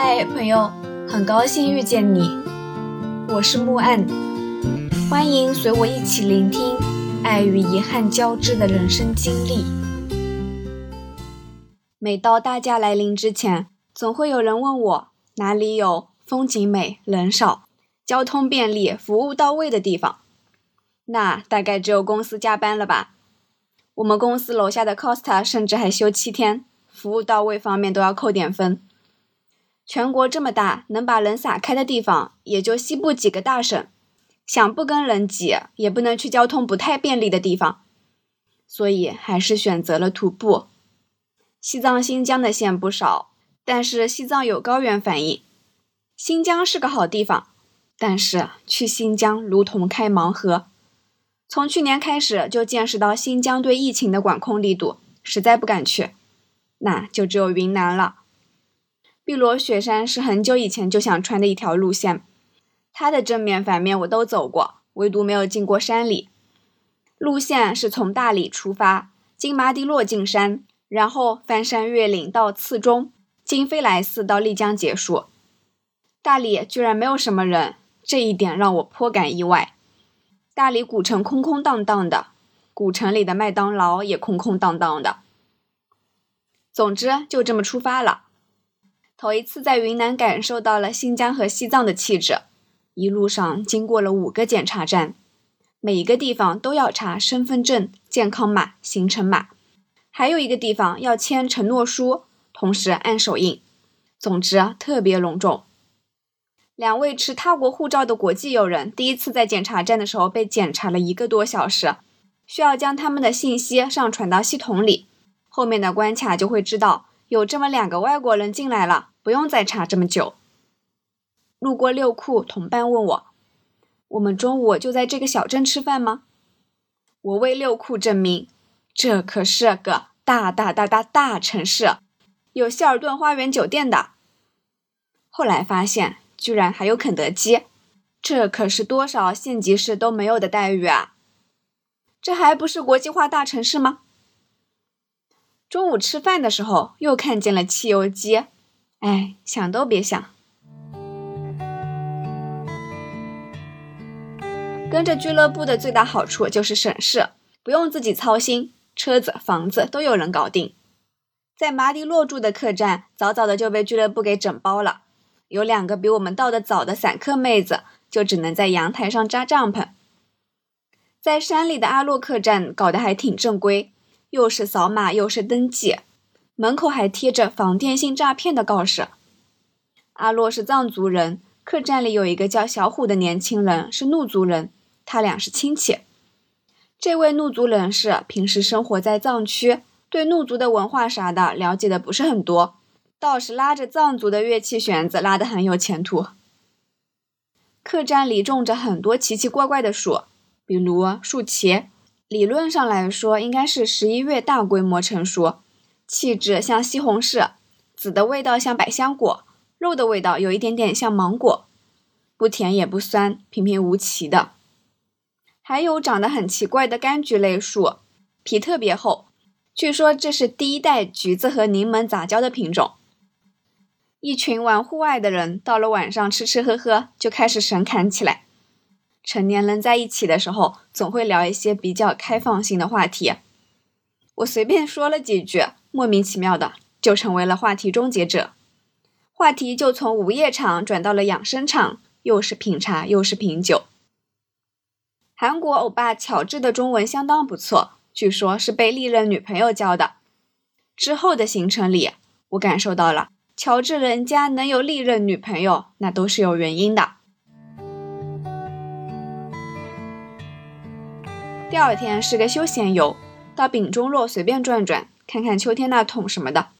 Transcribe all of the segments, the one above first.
嗨，朋友，很高兴遇见你，我是木岸，欢迎随我一起聆听爱与遗憾交织的人生经历。每到大假来临之前，总会有人问我哪里有风景美、人少、交通便利、服务到位的地方。那大概只有公司加班了吧？我们公司楼下的 Costa 甚至还休七天，服务到位方面都要扣点分。全国这么大，能把人撒开的地方也就西部几个大省，想不跟人挤，也不能去交通不太便利的地方，所以还是选择了徒步。西藏、新疆的线不少，但是西藏有高原反应。新疆是个好地方，但是去新疆如同开盲盒。从去年开始就见识到新疆对疫情的管控力度，实在不敢去，那就只有云南了。碧螺雪山是很久以前就想穿的一条路线，它的正面反面我都走过，唯独没有进过山里。路线是从大理出发，经麻迪洛进山，然后翻山越岭到次中，经飞来寺到丽江结束。大理居然没有什么人，这一点让我颇感意外。大理古城空空荡荡的，古城里的麦当劳也空空荡荡的。总之，就这么出发了。头一次在云南感受到了新疆和西藏的气质，一路上经过了五个检查站，每一个地方都要查身份证、健康码、行程码，还有一个地方要签承诺书，同时按手印。总之特别隆重。两位持他国护照的国际友人第一次在检查站的时候被检查了一个多小时，需要将他们的信息上传到系统里，后面的关卡就会知道。有这么两个外国人进来了，不用再查这么久。路过六库，同伴问我：“我们中午就在这个小镇吃饭吗？”我为六库证明，这可是个大大大大大城市，有希尔顿花园酒店的。后来发现，居然还有肯德基，这可是多少县级市都没有的待遇啊！这还不是国际化大城市吗？中午吃饭的时候，又看见了汽油机，哎，想都别想。跟着俱乐部的最大好处就是省事，不用自己操心，车子、房子都有人搞定。在马迪洛住的客栈，早早的就被俱乐部给整包了。有两个比我们到的早的散客妹子，就只能在阳台上扎帐篷。在山里的阿洛客栈搞得还挺正规。又是扫码又是登记，门口还贴着防电信诈骗的告示。阿洛是藏族人，客栈里有一个叫小虎的年轻人是怒族人，他俩是亲戚。这位怒族人士平时生活在藏区，对怒族的文化啥的了解的不是很多，倒是拉着藏族的乐器弦子拉得很有前途。客栈里种着很多奇奇怪怪的树，比如树茄。理论上来说，应该是十一月大规模成熟，气质像西红柿，籽的味道像百香果，肉的味道有一点点像芒果，不甜也不酸，平平无奇的。还有长得很奇怪的柑橘类树，皮特别厚，据说这是第一代橘子和柠檬杂交的品种。一群玩户外的人，到了晚上吃吃喝喝，就开始神侃起来。成年人在一起的时候，总会聊一些比较开放性的话题。我随便说了几句，莫名其妙的就成为了话题终结者。话题就从午夜场转到了养生场，又是品茶又是品酒。韩国欧巴乔治的中文相当不错，据说是被历任女朋友教的。之后的行程里，我感受到了乔治人家能有历任女朋友，那都是有原因的。第二天是个休闲游，到丙中洛随便转转，看看秋天那桶什么的。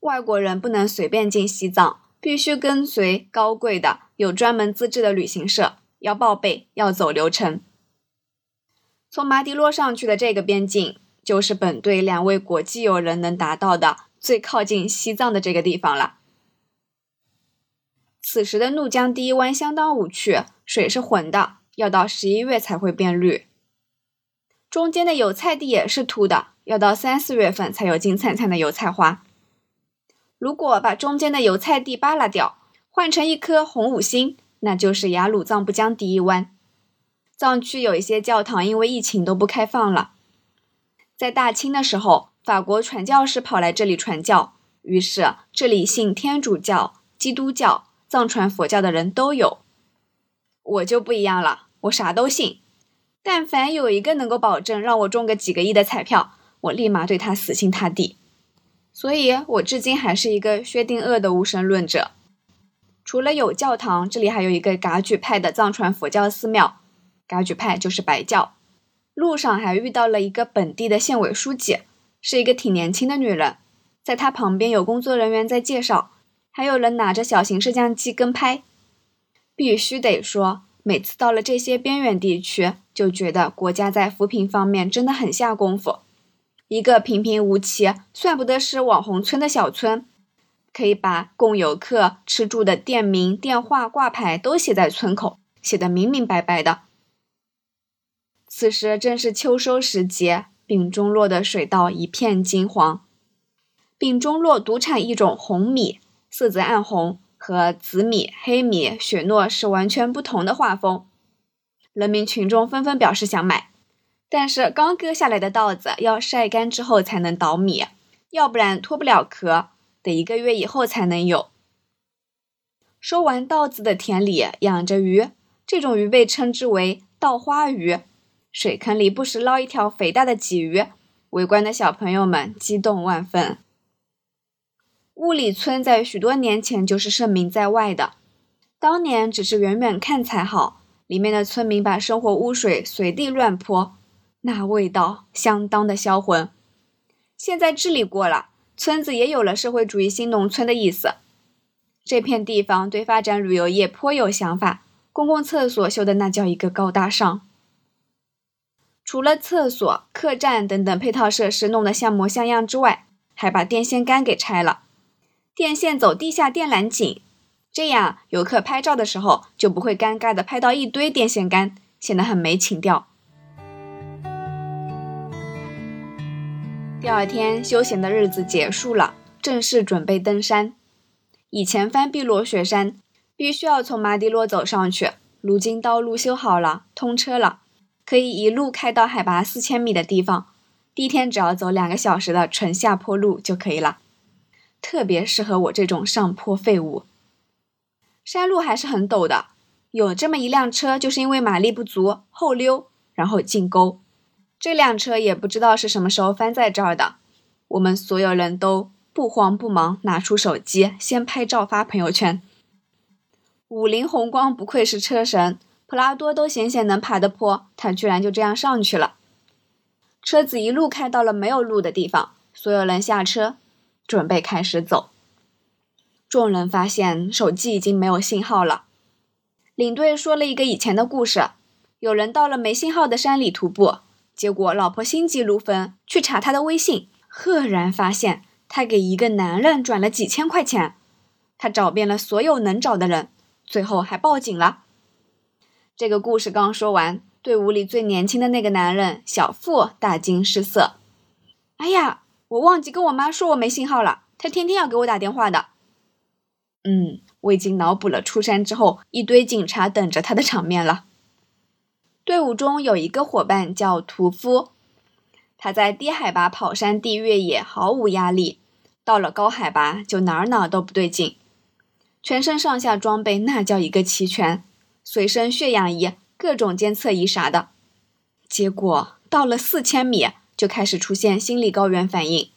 外国人不能随便进西藏，必须跟随高贵的、有专门资质的旅行社，要报备，要走流程。从麻迪洛上去的这个边境，就是本队两位国际友人能达到的最靠近西藏的这个地方了。此时的怒江第一湾相当无趣，水是浑的。要到十一月才会变绿，中间的油菜地也是秃的，要到三四月份才有金灿灿的油菜花。如果把中间的油菜地扒拉掉，换成一颗红五星，那就是雅鲁藏布江第一湾。藏区有一些教堂因为疫情都不开放了。在大清的时候，法国传教士跑来这里传教，于是这里信天主教、基督教、藏传佛教的人都有。我就不一样了，我啥都信。但凡有一个能够保证让我中个几个亿的彩票，我立马对他死心塌地。所以，我至今还是一个薛定谔的无神论者。除了有教堂，这里还有一个噶举派的藏传佛教寺庙。噶举派就是白教。路上还遇到了一个本地的县委书记，是一个挺年轻的女人。在她旁边有工作人员在介绍，还有人拿着小型摄像机跟拍。必须得说，每次到了这些边远地区，就觉得国家在扶贫方面真的很下功夫。一个平平无奇、算不得是网红村的小村，可以把供游客吃住的店名、电话挂牌都写在村口，写得明明白白的。此时正是秋收时节，丙中洛的水稻一片金黄。丙中洛独产一种红米，色泽暗红，和紫米、黑米、雪糯是完全不同的画风。人民群众纷纷表示想买，但是刚割下来的稻子要晒干之后才能捣米，要不然脱不了壳，得一个月以后才能有。收完稻子的田里养着鱼，这种鱼被称之为稻花鱼。水坑里不时捞一条肥大的鲫鱼，围观的小朋友们激动万分。物理村在许多年前就是盛名在外的，当年只是远远看才好，里面的村民把生活污水随地乱泼，那味道相当的销魂。现在治理过了，村子也有了社会主义新农村的意思。这片地方对发展旅游业颇有想法，公共厕所修的那叫一个高大上。除了厕所、客栈等等配套设施弄得像模像样之外，还把电线杆给拆了，电线走地下电缆井，这样游客拍照的时候就不会尴尬的拍到一堆电线杆，显得很没情调。第二天休闲的日子结束了，正式准备登山。以前翻碧罗雪山必须要从马迪洛走上去，如今道路修好了，通车了。可以一路开到海拔四千米的地方，第一天只要走两个小时的纯下坡路就可以了，特别适合我这种上坡废物。山路还是很陡的，有这么一辆车，就是因为马力不足后溜，然后进沟。这辆车也不知道是什么时候翻在这儿的，我们所有人都不慌不忙拿出手机先拍照发朋友圈。五菱宏光不愧是车神。普拉多都险险能爬的坡，他居然就这样上去了。车子一路开到了没有路的地方，所有人下车，准备开始走。众人发现手机已经没有信号了。领队说了一个以前的故事：有人到了没信号的山里徒步，结果老婆心急如焚，去查他的微信，赫然发现他给一个男人转了几千块钱。他找遍了所有能找的人，最后还报警了。这个故事刚说完，队伍里最年轻的那个男人小付大惊失色。哎呀，我忘记跟我妈说我没信号了，她天天要给我打电话的。嗯，我已经脑补了出山之后一堆警察等着他的场面了。队伍中有一个伙伴叫屠夫，他在低海拔跑山地越野毫无压力，到了高海拔就哪儿哪儿都不对劲，全身上下装备那叫一个齐全。随身血氧仪、各种监测仪啥的，结果到了四千米就开始出现心理高原反应。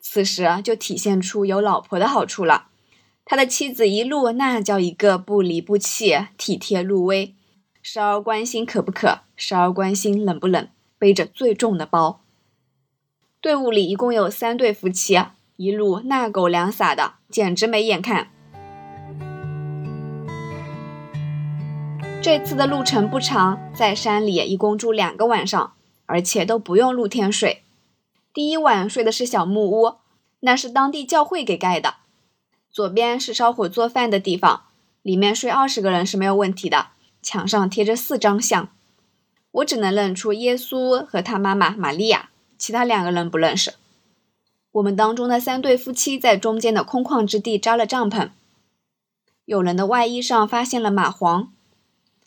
此时就体现出有老婆的好处了。他的妻子一路那叫一个不离不弃、体贴入微，时而关心渴不渴，时而关心冷不冷，背着最重的包。队伍里一共有三对夫妻，一路那狗粮撒的，简直没眼看。这次的路程不长，在山里一共住两个晚上，而且都不用露天睡。第一晚睡的是小木屋，那是当地教会给盖的。左边是烧火做饭的地方，里面睡二十个人是没有问题的。墙上贴着四张像，我只能认出耶稣和他妈妈玛利亚，其他两个人不认识。我们当中的三对夫妻在中间的空旷之地扎了帐篷。有人的外衣上发现了蚂蟥，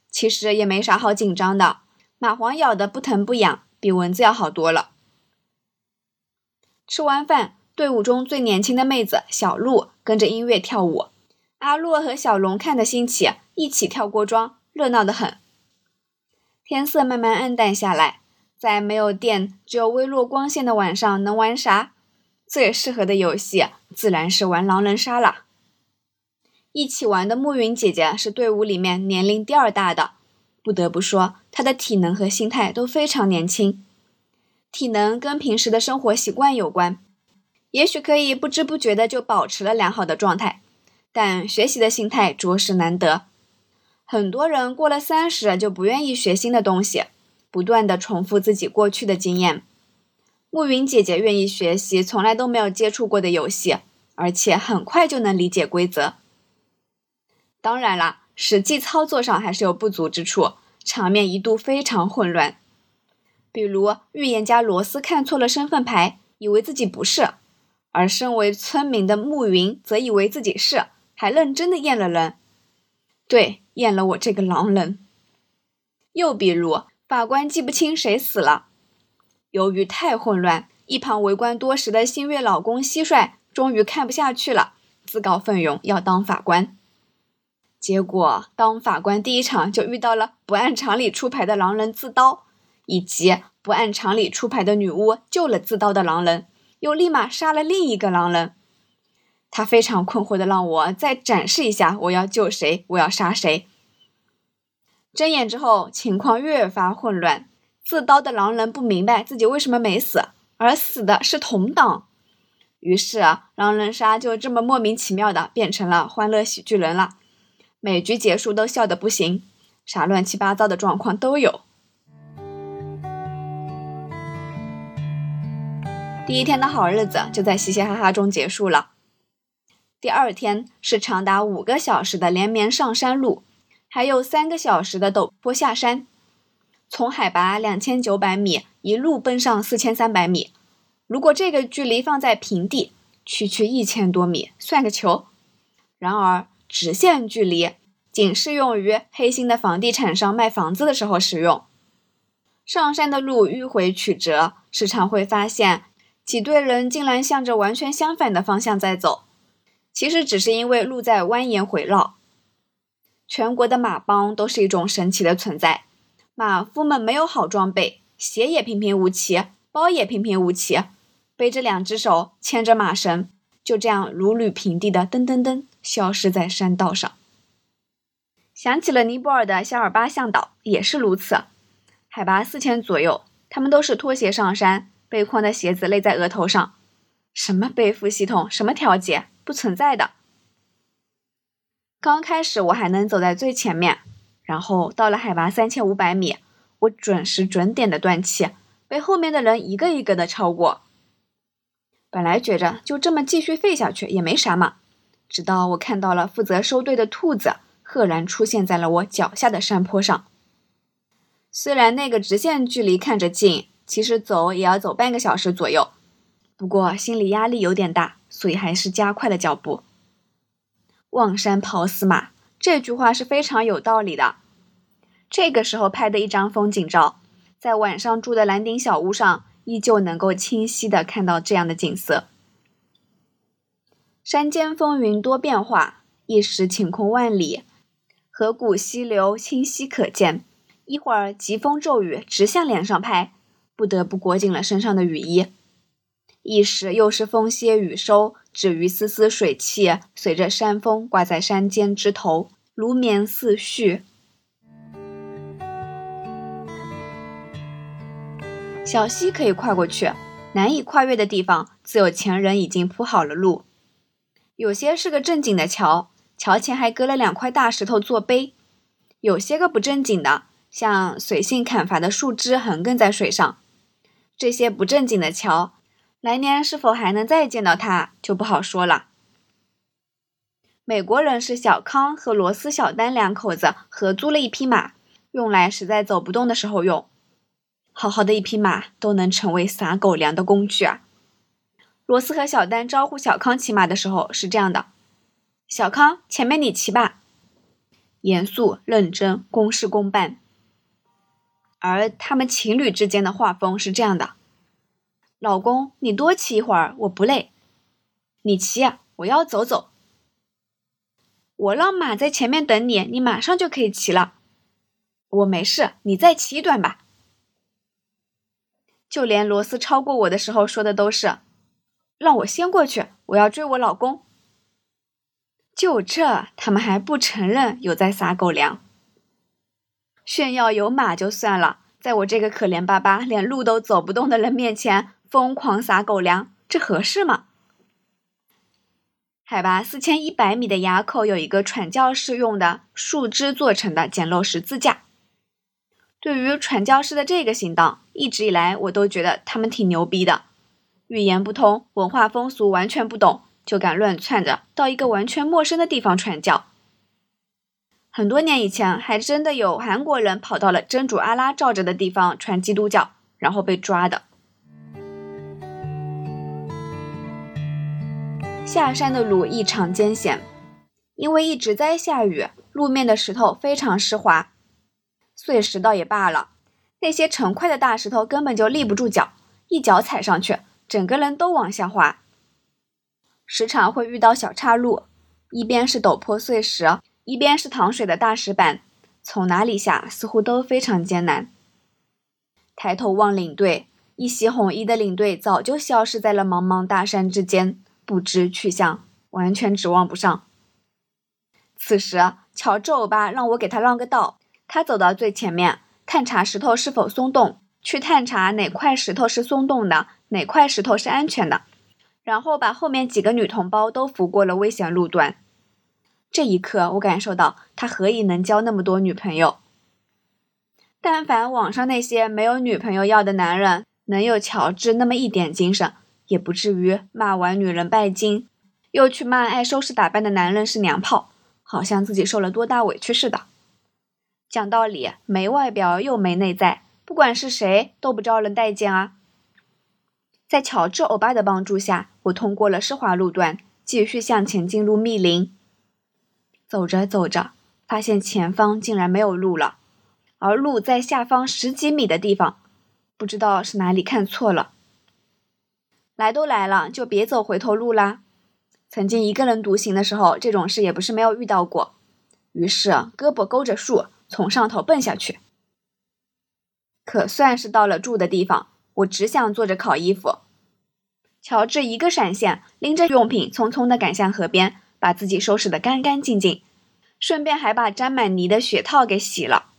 其实也没啥好紧张的，蚂蟥咬的不疼不痒，比蚊子要好多了。吃完饭，队伍中最年轻的妹子小鹿跟着音乐跳舞，阿洛和小龙看得兴起，一起跳锅庄，热闹得很。天色慢慢暗淡下来，在没有电、只有微弱光线的晚上，能玩啥？最适合的游戏自然是玩狼人杀了。一起玩的暮云姐姐是队伍里面年龄第二大的，不得不说，他的体能和心态都非常年轻。体能跟平时的生活习惯有关，也许可以不知不觉的就保持了良好的状态，但学习的心态着实难得。很多人过了三十就不愿意学新的东西，不断的重复自己过去的经验。暮云姐姐愿意学习从来都没有接触过的游戏，而且很快就能理解规则。当然啦，实际操作上还是有不足之处，场面一度非常混乱。比如，预言家罗斯看错了身份牌，以为自己不是；而身为村民的暮云则以为自己是，还认真的验了人。对，验了我这个狼人。又比如，法官记不清谁死了，由于太混乱，一旁围观多时的新月老公蟋蟀终于看不下去了，自告奋勇要当法官。结果，当法官第一场就遇到了不按常理出牌的狼人自刀。以及不按常理出牌的女巫救了自刀的狼人，又立马杀了另一个狼人。他非常困惑的让我再展示一下，我要救谁，我要杀谁。睁眼之后，情况越发混乱。自刀的狼人不明白自己为什么没死，而死的是同党。于是，狼人杀就这么莫名其妙的变成了欢乐喜剧人了。每局结束都笑得不行，啥乱七八糟的状况都有。第一天的好日子就在嘻嘻哈哈中结束了。第二天是长达五个小时的连绵上山路，还有三个小时的陡坡下山，从海拔两千九百米一路奔上四千三百米。如果这个距离放在平地，区区一千多米算个球。然而直线距离仅适用于黑心的房地产商卖房子的时候使用。上山的路迂回曲折，时常会发现。几队人竟然向着完全相反的方向在走，其实只是因为路在蜿蜒回绕。全国的马帮都是一种神奇的存在，马夫们没有好装备，鞋也平平无奇，包也平平无奇，背着两只手，牵着马绳，就这样如履平地的噔噔噔消失在山道上。想起了尼泊尔的夏尔巴向导也是如此，海拔四千左右，他们都是拖鞋上山。背筐的鞋子勒在额头上，什么背负系统，什么调节，不存在的。刚开始我还能走在最前面，然后到了海拔三千五百米，我准时准点的断气，被后面的人一个一个的超过。本来觉着就这么继续废下去也没啥嘛，直到我看到了负责收队的兔子赫然出现在了我脚下的山坡上。虽然那个直线距离看着近。其实走也要走半个小时左右，不过心理压力有点大，所以还是加快了脚步。望山跑死马这句话是非常有道理的。这个时候拍的一张风景照，在晚上住的蓝顶小屋上，依旧能够清晰的看到这样的景色。山间风云多变化，一时晴空万里，河谷溪流清晰可见。一会儿疾风骤雨直向脸上拍。不得不裹紧了身上的雨衣，一时又是风歇雨收，只余丝丝水汽随着山风挂在山间枝头，如绵似絮。小溪可以跨过去，难以跨越的地方，自有前人已经铺好了路。有些是个正经的桥，桥前还搁了两块大石头做碑；有些个不正经的，像随性砍伐的树枝横亘在水上。这些不正经的桥，来年是否还能再见到它，就不好说了。美国人是小康和罗斯小丹两口子合租了一匹马，用来实在走不动的时候用。好好的一匹马都能成为撒狗粮的工具啊！罗斯和小丹招呼小康骑马的时候是这样的：“小康，前面你骑吧。”严肃认真，公事公办。而他们情侣之间的画风是这样的：“老公，你多骑一会儿，我不累。你骑，我要走走。我让马在前面等你，你马上就可以骑了。我没事，你再骑一段吧。”就连罗斯超过我的时候说的都是。让我先过去，我要追我老公。就这，他们还不承认有在撒狗粮，炫耀有马就算了，在我这个可怜巴巴、连路都走不动的人面前疯狂撒狗粮，这合适吗？海拔四千一百米的垭口有一个传教士用的树枝做成的简陋十字架。对于传教士的这个行当，一直以来我都觉得他们挺牛逼的。语言不通，文化风俗完全不懂，就敢乱窜着到一个完全陌生的地方传教。很多年以前，还真的有韩国人跑到了真主阿拉罩着的地方传基督教，然后被抓的。下山的路异常艰险，因为一直在下雨，路面的石头非常湿滑，碎石倒也罢了，那些成块的大石头根本就立不住脚，一脚踩上去。整个人都往下滑，时常会遇到小岔路，一边是陡坡碎石，一边是淌水的大石板，从哪里下似乎都非常艰难。抬头望领队，一袭红衣的领队早就消失在了茫茫大山之间，不知去向，完全指望不上。此时，乔治欧巴让我给他让个道，他走到最前面，探查石头是否松动，去探查哪块石头是松动的。哪块石头是安全的？然后把后面几个女同胞都扶过了危险路段。这一刻，我感受到他何以能交那么多女朋友。但凡网上那些没有女朋友要的男人，能有乔治那么一点精神，也不至于骂完女人拜金，又去骂爱收拾打扮的男人是娘炮，好像自己受了多大委屈似的。讲道理，没外表又没内在，不管是谁都不招人待见啊。在乔治欧巴的帮助下，我通过了湿滑路段，继续向前进入密林。走着走着，发现前方竟然没有路了，而路在下方十几米的地方，不知道是哪里看错了。来都来了，就别走回头路啦。曾经一个人独行的时候，这种事也不是没有遇到过。于是胳膊勾着树，从上头蹦下去。可算是到了住的地方。我只想坐着烤衣服。乔治一个闪现，拎着用品匆匆地赶向河边，把自己收拾得干干净净，顺便还把沾满泥的雪套给洗了。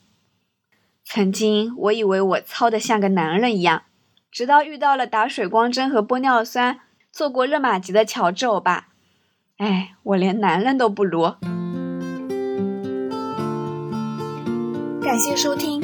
曾经我以为我糙得像个男人一样，直到遇到了打水光针和玻尿酸、做过热玛吉的乔治欧巴。哎，我连男人都不如。感谢收听。